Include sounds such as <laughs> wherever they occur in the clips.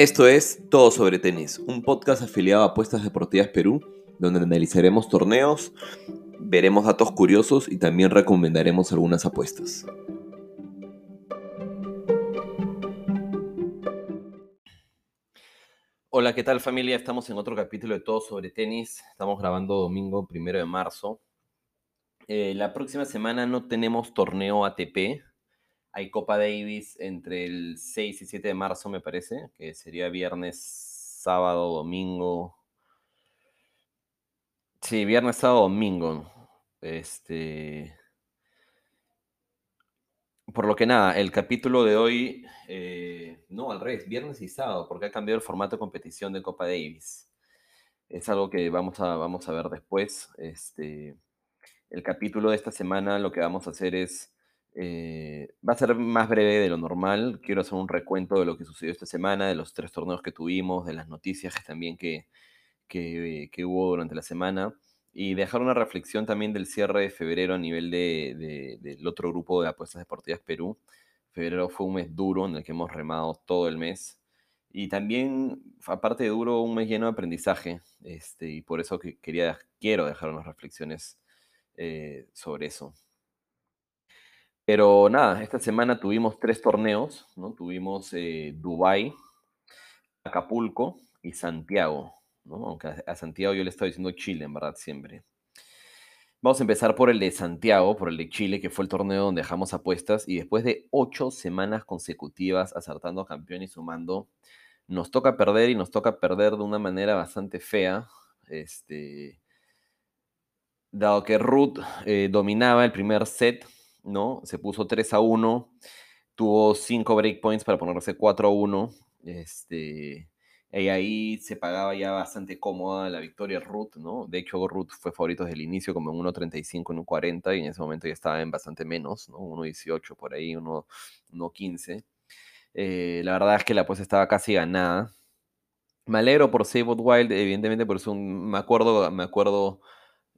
Esto es Todo sobre Tenis, un podcast afiliado a Apuestas Deportivas Perú, donde analizaremos torneos, veremos datos curiosos y también recomendaremos algunas apuestas. Hola, ¿qué tal familia? Estamos en otro capítulo de Todo sobre Tenis. Estamos grabando domingo primero de marzo. Eh, la próxima semana no tenemos torneo ATP, hay Copa Davis entre el 6 y 7 de marzo, me parece, que sería viernes, sábado, domingo. Sí, viernes, sábado, domingo. Este. Por lo que nada, el capítulo de hoy, eh, no, al revés, viernes y sábado, porque ha cambiado el formato de competición de Copa Davis. Es algo que vamos a, vamos a ver después. Este, el capítulo de esta semana lo que vamos a hacer es eh, va a ser más breve de lo normal. Quiero hacer un recuento de lo que sucedió esta semana, de los tres torneos que tuvimos, de las noticias también que, que, hubo durante la semana y dejar una reflexión también del cierre de febrero a nivel de, del otro grupo de apuestas deportivas Perú. Febrero fue un mes duro en el que hemos remado todo el mes y también, aparte de duro, un mes lleno de aprendizaje este, y por eso que quería, quiero dejar unas reflexiones eh, sobre eso. Pero nada, esta semana tuvimos tres torneos, ¿no? Tuvimos eh, Dubai, Acapulco y Santiago, ¿no? Aunque a, Santiago yo le estaba diciendo Chile, en verdad, siempre. Vamos a empezar por el de Santiago, por el de Chile, que fue el torneo donde dejamos apuestas y después de ocho semanas consecutivas acertando campeón y sumando, nos toca perder y nos toca perder de una manera bastante fea. Este, dado que Ruth eh, dominaba el primer set, ¿no? Se puso 3 a 1, tuvo 5 breakpoints para ponerse 4 a 1. Este, y ahí se pagaba ya bastante cómoda la victoria Ruth, ¿no? De hecho, Ruth fue favorito desde el inicio como en 1.35, en 1.40 y en ese momento ya estaba en bastante menos, ¿no? 1.18 por ahí, 1.15. Eh, la verdad es que la apuesta estaba casi ganada. Me alegro por Save Wild, evidentemente, por eso me acuerdo, me acuerdo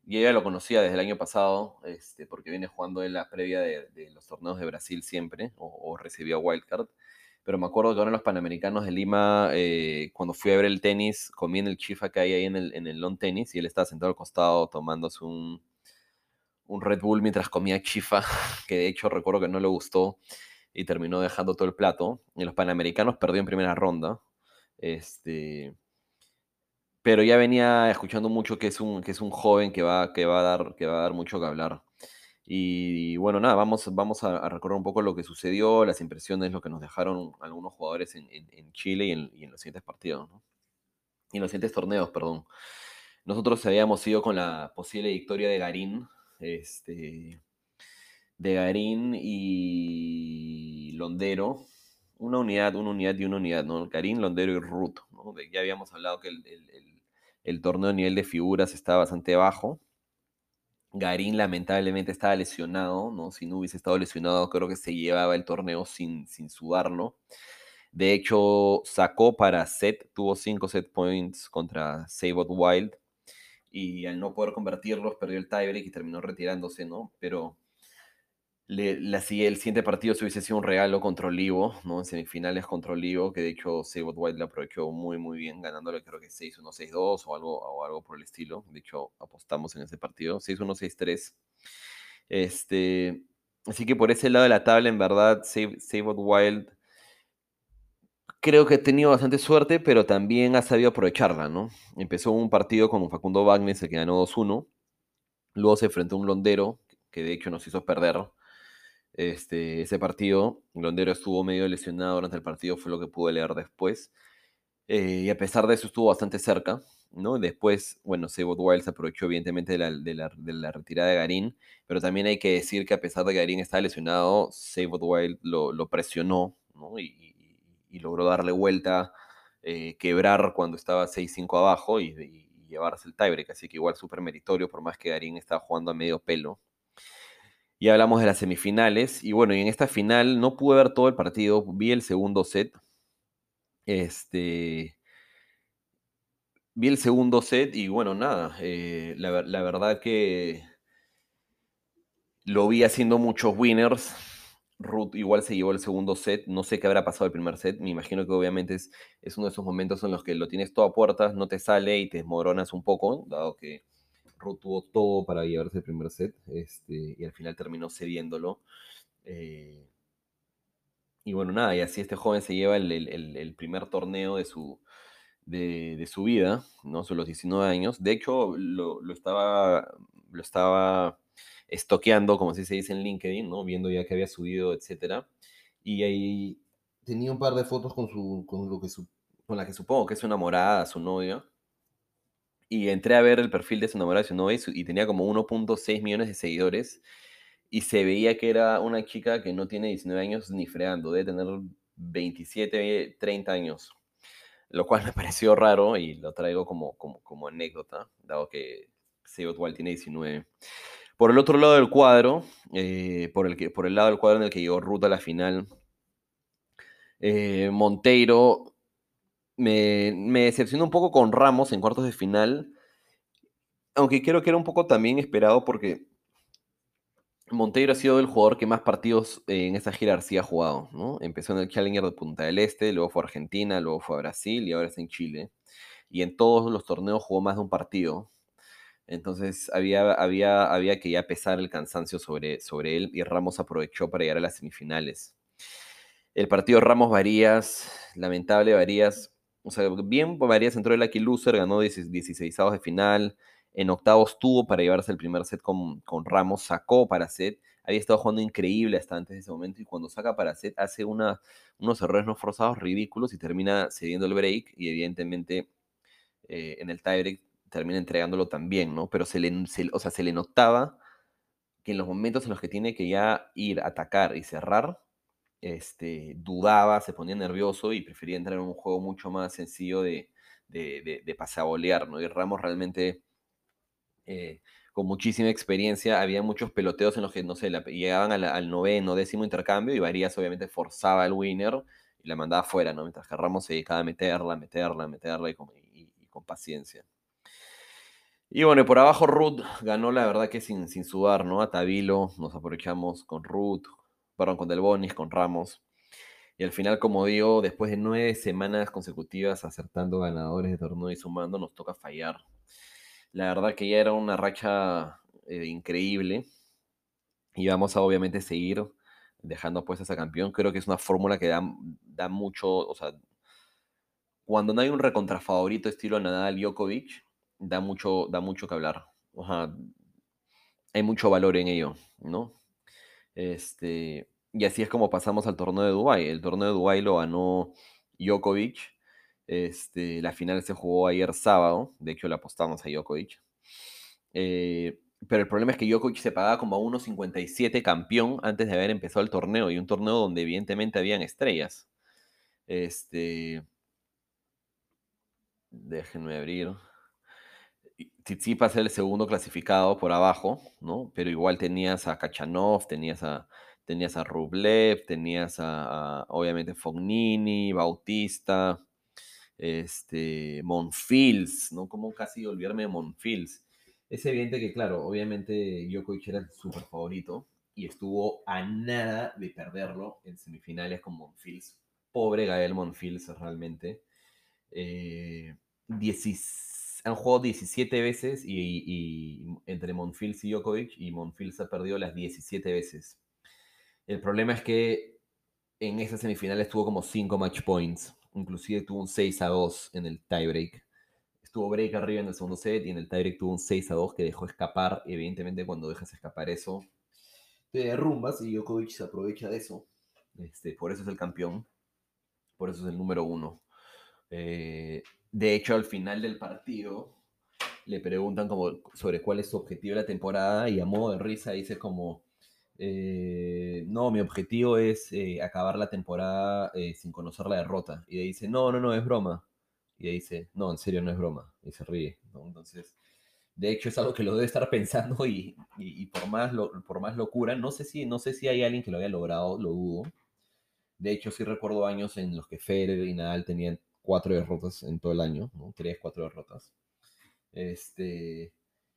y ella lo conocía desde el año pasado, este, porque viene jugando en la previa de, los torneos de Brasil siempre, o, recibía wildcard. Pero me acuerdo que ahora en los Panamericanos de Lima, eh, cuando fui a ver el tenis, comí en el chifa que hay ahí en el, en el long tenis y él estaba sentado al costado tomándose un, un Red Bull mientras comía chifa, <laughs> que de hecho recuerdo que no le gustó y terminó dejando todo el plato. En los Panamericanos perdió en primera ronda. Este, pero ya venía escuchando mucho que es un, que es un joven que va, que va, a, dar, que va a dar mucho que hablar. Y, bueno, nada, vamos, vamos a, recordar un poco lo que sucedió, las impresiones, lo que nos dejaron algunos jugadores en, Chile y en, los siguientes partidos, ¿no? Y en los siguientes torneos, perdón. Nosotros habíamos ido con la posible victoria de Garín, este, de Garín y Londero, una unidad, una unidad y una unidad, ¿no? Garín, Londero y Ruth, ¿no? ya habíamos hablado que el torneo a nivel de figuras está bastante bajo. Garín lamentablemente estaba lesionado, ¿no? Si no hubiese estado lesionado, creo que se llevaba el torneo sin, sin sudarlo. De hecho, sacó para set, tuvo 5 set points contra Sabot Wild y al no poder convertirlos perdió el tiebreak y terminó retirándose, ¿no? Pero la, el siguiente partido se hubiese sido un regalo contra Olivo, ¿no? En semifinales contra Olivo, que de hecho Sabot White le aprovechó muy, muy bien, ganándole creo que 6-1, 6-2 o algo, o algo por el estilo. De hecho, apostamos en ese partido, 6-1, 6-3. Este, así que por ese lado de la tabla, en verdad, Sabot Wild creo que ha tenido bastante suerte, pero también ha sabido aprovecharla, ¿no? Empezó un partido con Facundo Wagner, se que ganó 2-1. Luego se enfrentó a un londero, que de hecho nos hizo perder este, ese partido. Londero estuvo medio lesionado durante el partido, fue lo que pude leer después. Eh, y a pesar de eso estuvo bastante cerca, ¿no? Después, bueno, Sabot Wild se aprovechó evidentemente de la, retirada de Garín, pero también hay que decir que a pesar de que Garín estaba lesionado, Sabot Wild lo, lo presionó, ¿no? Y, logró darle vuelta, eh, quebrar cuando estaba 6-5 abajo y, y, llevarse el tiebreak, así que igual súper meritorio, por más que Garín estaba jugando a medio pelo, y hablamos de las semifinales. Y bueno, y en esta final no pude ver todo el partido, vi el segundo set. Este. Vi el segundo set y bueno, nada. Eh, la, verdad que lo vi haciendo muchos winners. Ruth igual se llevó el segundo set. No sé qué habrá pasado el primer set. Me imagino que obviamente es, es uno de esos momentos en los que lo tienes todo a puertas, no te sale y te desmoronas un poco, dado que Tuvo todo para llevarse el primer set este, y al final terminó cediéndolo. Eh, y bueno, nada, y así este joven se lleva el, primer torneo de su, de, su vida, ¿no? Son los 19 años. De hecho, lo, lo estaba, lo estaba estoqueando, como así se dice en LinkedIn, ¿no? Viendo ya que había subido, etcétera. Y ahí tenía un par de fotos con, su, con, lo que su, con la que supongo que es su enamorada, su novia. Y entré a ver el perfil de su enamorada, y tenía como 1.6 millones de seguidores. Y se veía que era una chica que no tiene 19 años ni fregando, debe tener 27, 30 años. Lo cual <laughs> me pareció raro y lo traigo como, como, como anécdota, dado que Seo igual tiene 19. Por el otro lado del cuadro, eh, por, el que, por el lado del cuadro en el que llegó Ruta a la final, eh, Monteiro me, decepcionó un poco con Ramos en cuartos de final, aunque creo que era un poco también esperado porque Monteiro ha sido el jugador que más partidos en esa jerarquía ha jugado, ¿no? Empezó en el Challenger de Punta del Este, luego fue a Argentina, luego fue a Brasil y ahora está en Chile. Y en todos los torneos jugó más de un partido. Entonces había, había, había que ya pesar el cansancio sobre, sobre él y Ramos aprovechó para llegar a las semifinales. El partido Ramos Varías, lamentable Varías, o sea, bien Varías entró el Lucky Loser, ganó 16 de final, en octavos tuvo para llevarse el primer set con, con, Ramos, sacó para set, había estado jugando increíble hasta antes de ese momento y cuando saca para set hace una, unos errores no forzados ridículos y termina cediendo el break y evidentemente eh, en el tiebreak termina entregándolo también, ¿no? Pero se le, o sea, se le notaba que en los momentos en los que tiene que ya ir atacar y cerrar, este, dudaba, se ponía nervioso y prefería entrar en un juego mucho más sencillo de, de, pasabolear, ¿no? Y Ramos realmente, eh, con muchísima experiencia, había muchos peloteos en los que, no sé, llegaban al, noveno, décimo intercambio y Varías obviamente forzaba al winner y la mandaba fuera, ¿no? Mientras que Ramos se dedicaba a meterla, meterla, meterla y con paciencia. Y bueno, por abajo Ruth ganó la verdad que sin, sin sudar, ¿no? A Tabilo nos aprovechamos con Ruth, con Del Bonis, con Ramos. Y al final, como digo, después de nueve semanas consecutivas acertando ganadores de torneo y sumando, nos toca fallar. La verdad que ya era una racha eh, increíble. Y vamos a obviamente seguir dejando pues a campeón. Creo que es una fórmula que da, da mucho, o sea, cuando no hay un recontrafavorito estilo Nadal Djokovic, da mucho, da mucho que hablar. hay mucho valor en ello, ¿no? Este, y así es como pasamos al torneo de Dubai. El torneo de Dubai lo ganó Djokovic. Este, la final se jugó ayer sábado. De hecho, le apostamos a Djokovic. Eh, pero el problema es que Djokovic se pagaba como a 1.57 campeón antes de haber empezado el torneo. Y un torneo donde evidentemente habían estrellas. Este. Déjenme abrir. Tsitsipas era el segundo clasificado por abajo, ¿no? Pero igual tenías a Kachanov, tenías a, tenías a Rublev, tenías a, obviamente Fognini, Bautista, este, Monfils, ¿no? Como casi olvidarme de Monfils. Es evidente que, claro, obviamente Djokovic era el super favorito y estuvo a nada de perderlo en semifinales con Monfils. Pobre Gael Monfils, realmente. Eh, 16 han jugado 17 veces y, entre Monfils y Djokovic y Monfils ha perdido las 17 veces. El problema es que en esas semifinales tuvo como 5 match points, inclusive tuvo un 6 a 2 en el tiebreak. Estuvo break arriba en el segundo set y en el tiebreak tuvo un 6 a 2 que dejó escapar. Evidentemente cuando dejas escapar eso, te derrumbas y Djokovic se aprovecha de eso. Este, por eso es el campeón, por eso es el número uno. Eh, de hecho, al final del partido le preguntan como sobre cuál es su objetivo de la temporada y a modo de risa dice como, eh, no, mi objetivo es eh, acabar la temporada eh, sin conocer la derrota. Y dice, no, no, no, es broma. Y dice, no, en serio no es broma. Y se ríe. Entonces, de hecho es algo que lo debe estar <laughs> pensando y, por, más por más locura, no sé, si, no sé si hay alguien que lo haya logrado, lo dudo. De hecho, sí recuerdo años en los que Federer y Nadal tenían cuatro derrotas en todo el año, ¿no? Tres, cuatro derrotas. Este,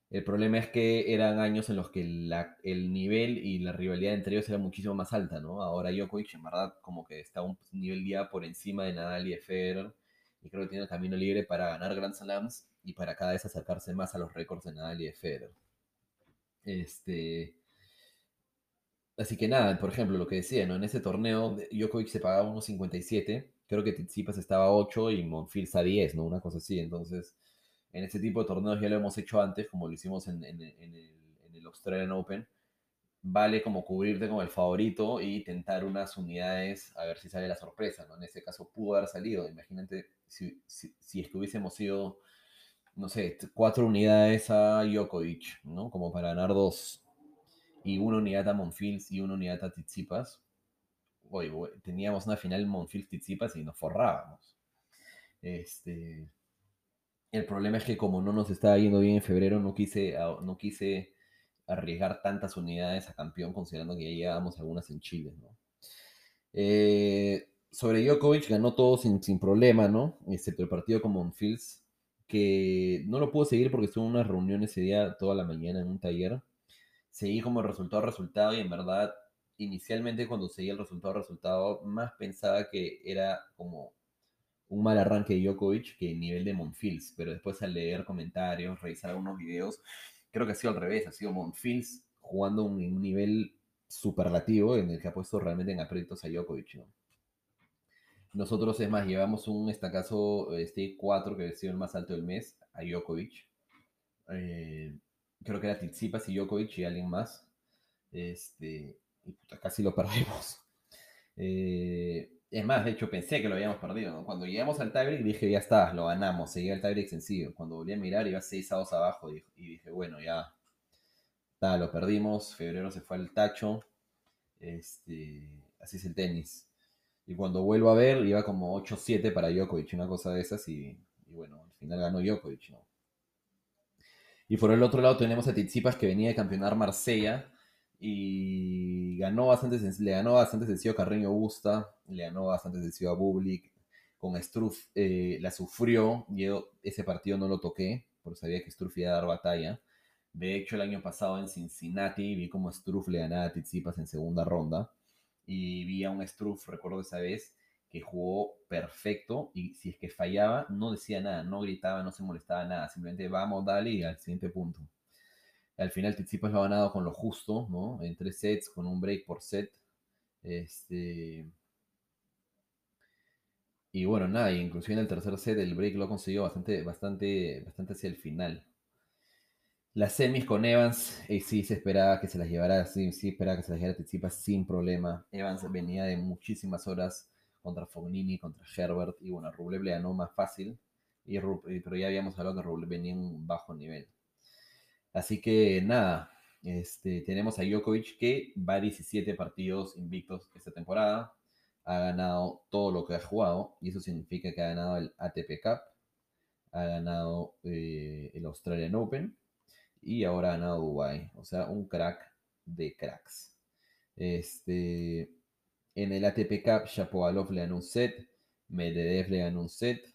El problema es que eran años en los que la- el nivel y la rivalidad entre ellos era muchísimo más alta, ¿no? Ahora Djokovic, en verdad, como que está un nivel ya por encima de Nadal y de Federer, y creo que tiene el camino libre para ganar Grand Slams y para cada vez acercarse más a los récords de Nadal y de Federer. Este, así que nada, por ejemplo, lo que decía, ¿no? En ese torneo, Djokovic se pagaba unos 57, creo que Tsitsipas estaba a 8 y Monfils a 10, ¿no? Una cosa así, entonces en este tipo de torneos ya lo hemos hecho antes, como lo hicimos en, el, Australian Open. Vale como cubrirte con el favorito y tentar unas unidades a ver si sale la sorpresa, ¿no? En este caso pudo haber salido. Imagínate si, si, si es que hubiésemos ido, no sé, cuatro unidades a Djokovic, ¿no? Como para ganar dos. Y una unidad a Monfils y una unidad a güey, teníamos una final Monfils-Tsitsipas y nos forrábamos. Este, el problema es que como no nos estaba yendo bien en febrero, no quise, a- no quise arriesgar tantas unidades a campeón, considerando que ya llevábamos algunas en Chile, ¿no? Eh, sobre Djokovic ganó todo sin, sin problema, ¿no? Excepto el partido con Monfils, que no lo pude seguir porque estuve en una reunión ese día toda la mañana en un taller. Seguí como resultado a resultado y en verdad, inicialmente cuando seguí el resultado resultado, más pensaba que era como un mal arranque de Djokovic que el nivel de Monfils, pero después al leer comentarios, revisar algunos videos, creo que ha sido al revés, ha sido Monfils jugando un, un nivel superlativo en el que ha puesto realmente en aprietos a Djokovic, ¿no? Nosotros, es más, llevamos un estacazo este 4 que ha sido el más alto del mes a Djokovic. Eh, creo que era Tsitsipas y Djokovic y alguien más. Este, y puta, casi lo perdimos. <laughs> Eh, es más, de hecho pensé que lo habíamos perdido. Cuando llegamos al tiebreak dije, ya está, lo ganamos, seguía el tiebreak sencillo. Cuando volví a mirar iba 6 a 2 abajo y, dije, bueno, ya está, lo perdimos, febrero se fue al tacho. Este, así es el tenis. Y cuando vuelvo a ver, iba como 8-7 para Djokovic, una cosa de esas, y, bueno, al final ganó Djokovic, ¿no? Y por el otro lado tenemos a Tsitsipas que venía de campeonar Marsella y ganó bastante, le ganó bastante sencillo a Carreño Busta, le ganó bastante sencillo a Bublik, con Struff eh, la sufrió, yo ese partido no lo toqué, porque sabía que Struff iba a dar batalla. De hecho, el año pasado en Cincinnati vi como Struff le ganaba a Tsitsipas en segunda ronda y vi a un Struff, recuerdo esa vez, que jugó perfecto y si es que fallaba no decía nada, no gritaba, no se molestaba nada, simplemente vamos, dale y al siguiente punto. Al final Tsitsipas lo ha ganado con lo justo, ¿no? En tres sets, con un break por set. Este... Y bueno, nada, y inclusive en el tercer set el break lo ha conseguido bastante, bastante, bastante hacia el final. Las semis con Evans, eh, sí se esperaba que se las llevara, sí, sí esperaba que se las llevara Tsitsipas sin problema. Evans venía de muchísimas horas contra Fognini, contra Herbert, y bueno, Rublev le ganó más fácil, y y- pero ya habíamos hablado que Rublev venía en un bajo nivel. Así que nada, este, tenemos a Djokovic que va 17 partidos invictos esta temporada, ha ganado todo lo que ha jugado, y eso significa que ha ganado el ATP Cup, ha ganado eh, el Australian Open, y ahora ha ganado Dubai. O sea, un crack de cracks. Este, en el ATP Cup, Shapovalov le ganó un set, Medvedev le ganó un set.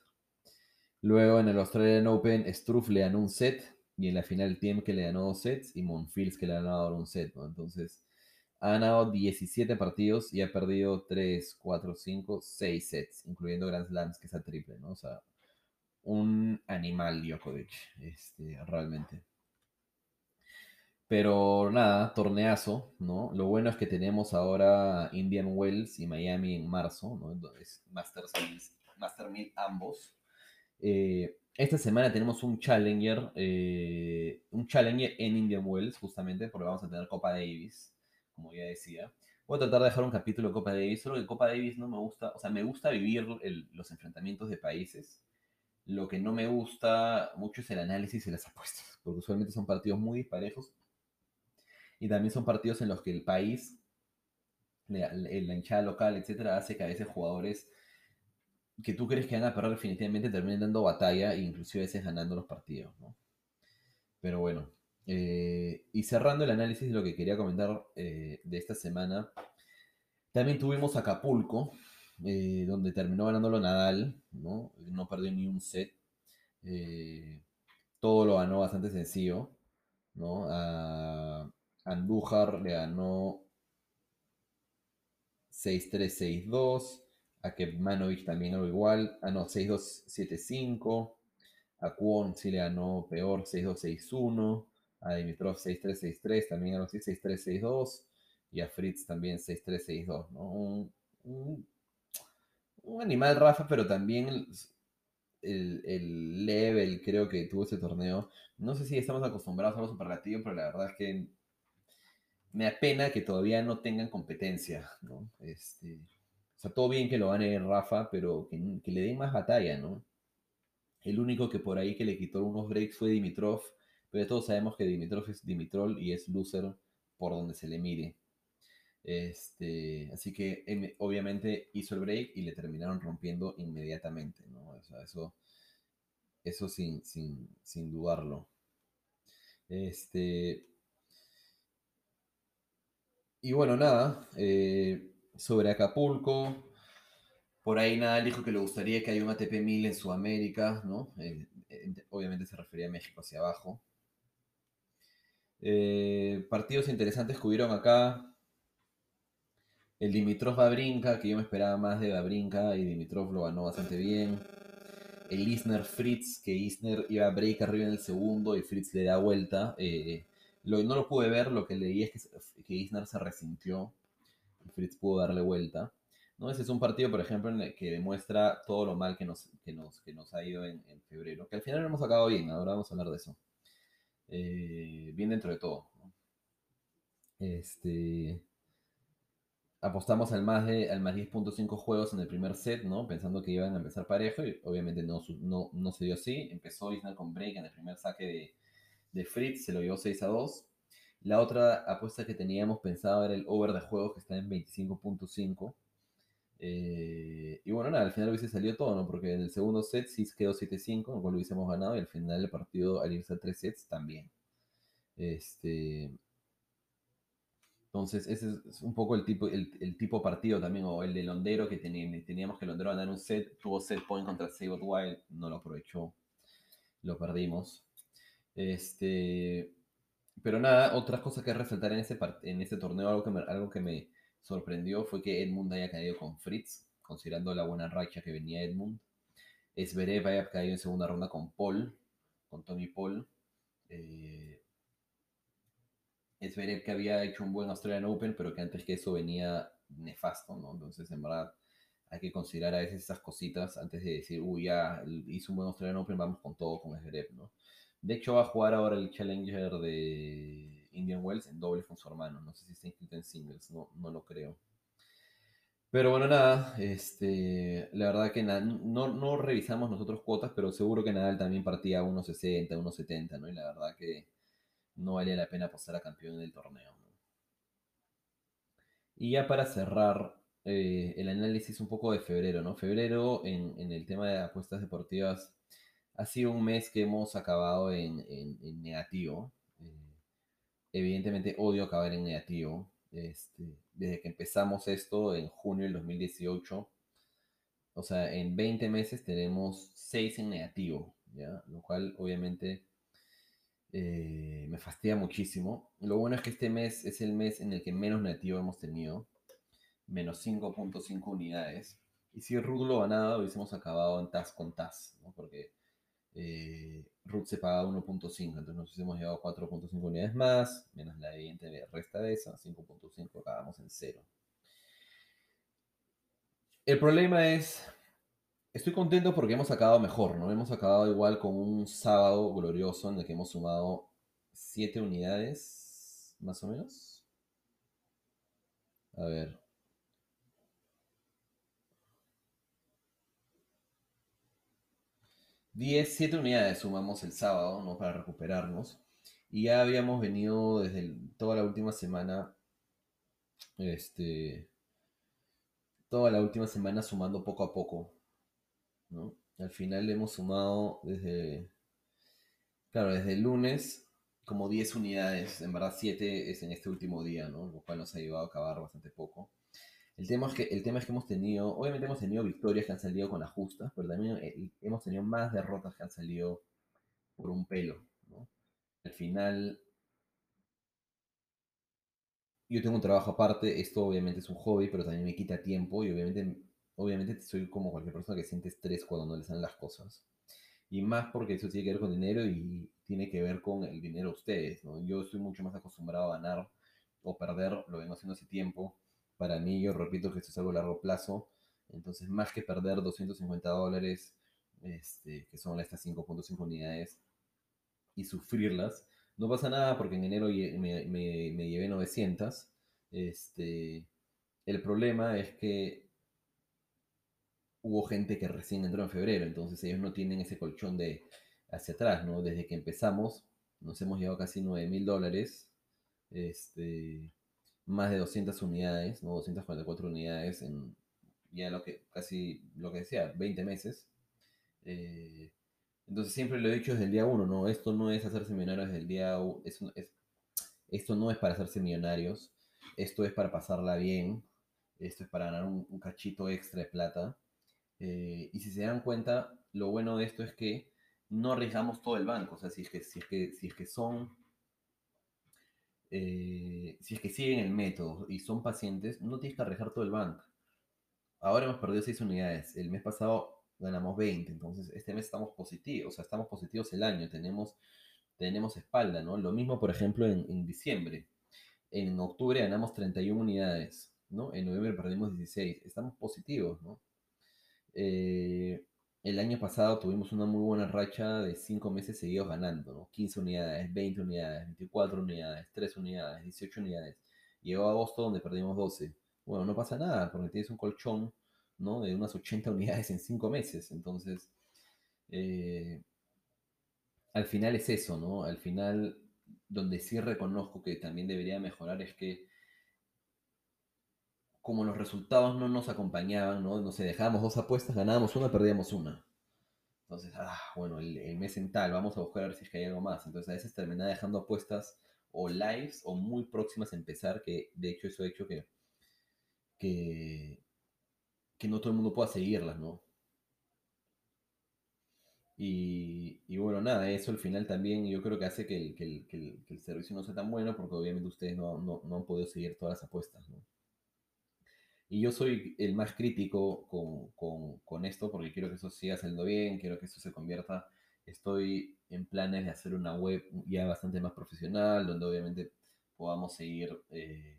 Luego en el Australian Open, Struff le ganó un set. Y en la final, Tiem que le ganó dos sets. Y Monfils que le ha ganado ahora un set. ¿no? Entonces, ha ganado 17 partidos y ha perdido 3, 4, 5, 6 sets, incluyendo Grand Slams, que es a triple, ¿no? O sea, un animal Djokovic, este, realmente. Pero nada, torneazo, ¿no? Lo bueno es que tenemos ahora Indian Wells y Miami en marzo, ¿no? Entonces, Masters, Master 1000 ambos. Eh, esta semana tenemos un Challenger, eh, un Challenger en Indian Wells, justamente, porque vamos a tener Copa Davis, como ya decía. Voy a tratar de dejar un capítulo de Copa Davis, solo que Copa Davis no me gusta, o sea, me gusta vivir los enfrentamientos de países. Lo que no me gusta mucho es el análisis y las <laughs> apuestas, porque usualmente son partidos muy disparejos y también son partidos en los que el país, la, la hinchada local, etcétera, hace que a veces jugadores que tú crees que van a perder definitivamente terminen dando batalla e inclusive a veces ganando los partidos, ¿no? Pero bueno, eh, y cerrando el análisis de lo que quería comentar eh, de esta semana, también tuvimos Acapulco, eh, donde terminó ganándolo Nadal, ¿no? No perdió ni un set, eh, todo lo ganó bastante sencillo. ¿no? A Andújar le ganó 6-3-6-2. A Kepmanovic también algo igual. Ah, no, 6-2-7-5. A Kwon sí le ganó peor, 6-2-6-1. A Dimitrov 6-3-6-3, también así, 6-3-6-2. Y a Fritz también 6-3-6-2, ¿no? Un, animal Rafa, pero también el, el, level creo que tuvo ese torneo. No sé si estamos acostumbrados a los superlativos, pero la verdad es que me da pena que todavía no tengan competencia, ¿no? Este, sea, todo bien que lo gane Rafa, pero que, que, le den más batalla, ¿no? El único que por ahí que le quitó unos breaks fue Dimitrov, pero todos sabemos que Dimitrov es Dimitrov y es loser por donde se le mire. Este, así que obviamente hizo el break y le terminaron rompiendo inmediatamente, ¿no? O sea, eso, eso sin, sin, sin dudarlo. Este, y bueno, nada, eh, sobre Acapulco, por ahí nada dijo que le gustaría que haya un ATP 1000 en Sudamérica, ¿no? Eh, obviamente se refería a México hacia abajo. Eh, partidos interesantes que hubieron acá. El Dimitrov Babrinka, que yo me esperaba más de Babrinka y Dimitrov lo ganó bastante bien. El Isner Fritz, que Isner iba a break arriba en el segundo y Fritz le da vuelta. Eh, lo, no lo pude ver, lo que leí es que, que Isner se resintió. Fritz pudo darle vuelta. ¿no? Ese es un partido, por ejemplo, que demuestra todo lo mal que nos, que nos, que nos ha ido en, febrero. Que al final lo hemos sacado bien, ahora vamos a hablar de eso. Eh, bien dentro de todo. Este, apostamos al más, al más 10.5 juegos en el primer set, ¿no? Pensando que iban a empezar parejo y obviamente no, no, no se dio así. Empezó Isner con break en el primer saque de, de Fritz, se lo llevó 6 a 2. La otra apuesta que teníamos pensado era el over de juegos que está en 25.5. Eh, y bueno, nada, al final hubiese salido todo, ¿no? Porque en el segundo set sí quedó 7-5, con lo cual hubiésemos ganado, y al final del partido, al irse a 3 sets, también. Este, entonces, ese es un poco el tipo, el, tipo partido también, o el de Londero, que teníamos que Londero ganar un set, tuvo set point contra Sabot Wild, no lo aprovechó, lo perdimos. Este, pero nada, otras cosas que resaltar en ese, en ese torneo, algo que, me, algo que me sorprendió fue que Edmund haya caído con Fritz, considerando la buena racha que venía Edmund. Esberev haya caído en segunda ronda con Paul, con Tony Paul. Eh, Esberev que había hecho un buen Australian Open, pero que antes que eso venía nefasto, ¿no? Entonces, en verdad, hay que considerar a veces esas cositas antes de decir, uy, ya hizo un buen Australian Open, vamos con todo con Esberev, ¿no? De hecho, va a jugar ahora el Challenger de Indian Wells en doble con su hermano. No sé si está inscrito en singles, no, no lo creo. Pero bueno, nada, este, la verdad que no, no revisamos nosotros cuotas, pero seguro que Nadal también partía a 1.60, 1.70, ¿no? Y la verdad que no valía la pena pasar a campeón del torneo. Y ya para cerrar eh, el análisis un poco de febrero, ¿no? Febrero en, en el tema de apuestas deportivas ha sido un mes que hemos acabado en, negativo. Eh, evidentemente odio acabar en negativo. Este, desde que empezamos esto en junio del 2018, o sea, en 20 meses tenemos 6 en negativo, ¿ya? Lo cual obviamente eh, me fastidia muchísimo. Lo bueno es que este mes es el mes en el que menos negativo hemos tenido, menos 5.5 unidades. Y si Ruth lo ganado, hubiésemos acabado en TAS con TAS, ¿no? Porque eh, Root se paga 1.5, entonces nos hemos llevado 4.5 unidades más, menos la evidente resta de esa, 5.5 acabamos en 0. El problema es, estoy contento porque hemos acabado mejor, ¿no? Hemos acabado igual con un sábado glorioso en el que hemos sumado 7 unidades, más o menos. A ver, 10, 7 unidades sumamos el sábado, ¿no? Para recuperarnos. Y ya habíamos venido desde toda la última semana, este, toda la última semana sumando poco a poco, ¿no? Al final hemos sumado desde, claro, desde el lunes como 10 unidades, en verdad 7 es en este último día, ¿no? Lo cual nos ha llevado a acabar bastante poco. El tema, es que, el tema es que hemos tenido, obviamente hemos tenido victorias que han salido con ajustas, pero también eh, hemos tenido más derrotas que han salido por un pelo. Al final, yo tengo un trabajo aparte, esto obviamente es un hobby, pero también me quita tiempo y obviamente, obviamente soy como cualquier persona que siente estrés cuando no le salen las cosas. Y más porque eso tiene que ver con dinero y tiene que ver con el dinero de ustedes, ¿no? Yo estoy mucho más acostumbrado a ganar o perder, lo vengo haciendo hace tiempo. Para mí, yo repito que esto es algo a largo plazo. Entonces, más que perder 250 dólares, este, que son estas 5.5 unidades, y sufrirlas, no pasa nada porque en enero me, me, llevé 900. Este, el problema es que hubo gente que recién entró en febrero, entonces ellos no tienen ese colchón de hacia atrás, ¿no? Desde que empezamos nos hemos llevado casi 9 mil dólares, este, más de 200 unidades, ¿no? 244 unidades en ya lo que, casi lo que decía, 20 meses. Eh, entonces siempre lo he dicho desde el día uno, ¿no? Esto no es hacerse millonarios desde el día uno, esto no es para hacerse millonarios, esto es para pasarla bien, esto es para ganar un, cachito extra de plata. Eh, y si se dan cuenta, lo bueno de esto es que no arriesgamos todo el banco. O sea, si es que, si es que, si es que son. Eh, si es que siguen el método y son pacientes, no tienes que arriesgar todo el banco. Ahora hemos perdido 6 unidades. El mes pasado ganamos 20. Entonces, este mes estamos positivos, o sea, estamos positivos el año, tenemos, tenemos espalda, ¿no? Lo mismo, por ejemplo, en, diciembre. En octubre ganamos 31 unidades, ¿no? En noviembre perdimos 16. Estamos positivos, ¿no? Eh, el año pasado tuvimos una muy buena racha de 5 meses seguidos ganando, ¿no? 15 unidades, 20 unidades, 24 unidades, 3 unidades, 18 unidades. Llegó agosto donde perdimos 12. Bueno, no pasa nada, porque tienes un colchón ¿no? De unas 80 <laughs> unidades en 5 meses. Entonces, eh, al final es eso, ¿no? Al final, donde sí reconozco que también debería mejorar es que como los resultados no nos acompañaban, ¿no? No sé, dejábamos dos apuestas, ganábamos una, perdíamos una. Entonces, ah, bueno, el, mes en tal, vamos a buscar a ver si es que hay algo más. Entonces, a veces terminaba dejando apuestas o lives o muy próximas a empezar, que de hecho eso ha hecho que, que, no todo el mundo pueda seguirlas, ¿no? Y, bueno, nada, eso al final también yo creo que hace que el, servicio no sea tan bueno porque obviamente ustedes no, han podido seguir todas las apuestas, ¿no? Y yo soy el más crítico con, esto porque quiero que eso siga saliendo bien, quiero que eso se convierta. Estoy en planes de hacer una web ya bastante más profesional, donde obviamente podamos seguir eh,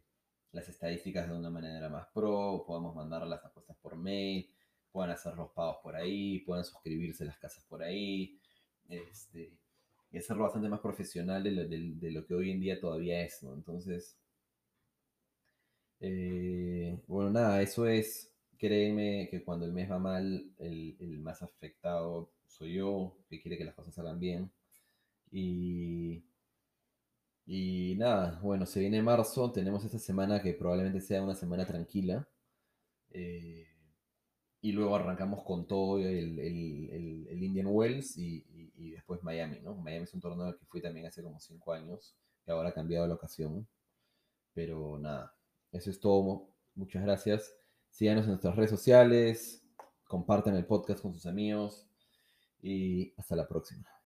las estadísticas de una manera más pro, podamos mandar las apuestas por mail, puedan hacer los pagos por ahí, puedan suscribirse las casas por ahí, este, y hacerlo bastante más profesional de lo, que hoy en día todavía es, ¿no? Entonces, eh, bueno, nada, eso es, créeme que cuando el mes va mal, el, el más afectado soy yo, que quiere que las cosas salgan bien. Y y nada, bueno, se viene marzo, tenemos esta semana que probablemente sea una semana tranquila. Eh, y luego arrancamos con todo el, Indian Wells y, después Miami, ¿no? Miami es un torneo que fui también hace como cinco años, que ahora ha cambiado la ocasión. Pero nada, eso es todo. Muchas gracias. Síganos en nuestras redes sociales, compartan el podcast con sus amigos y hasta la próxima.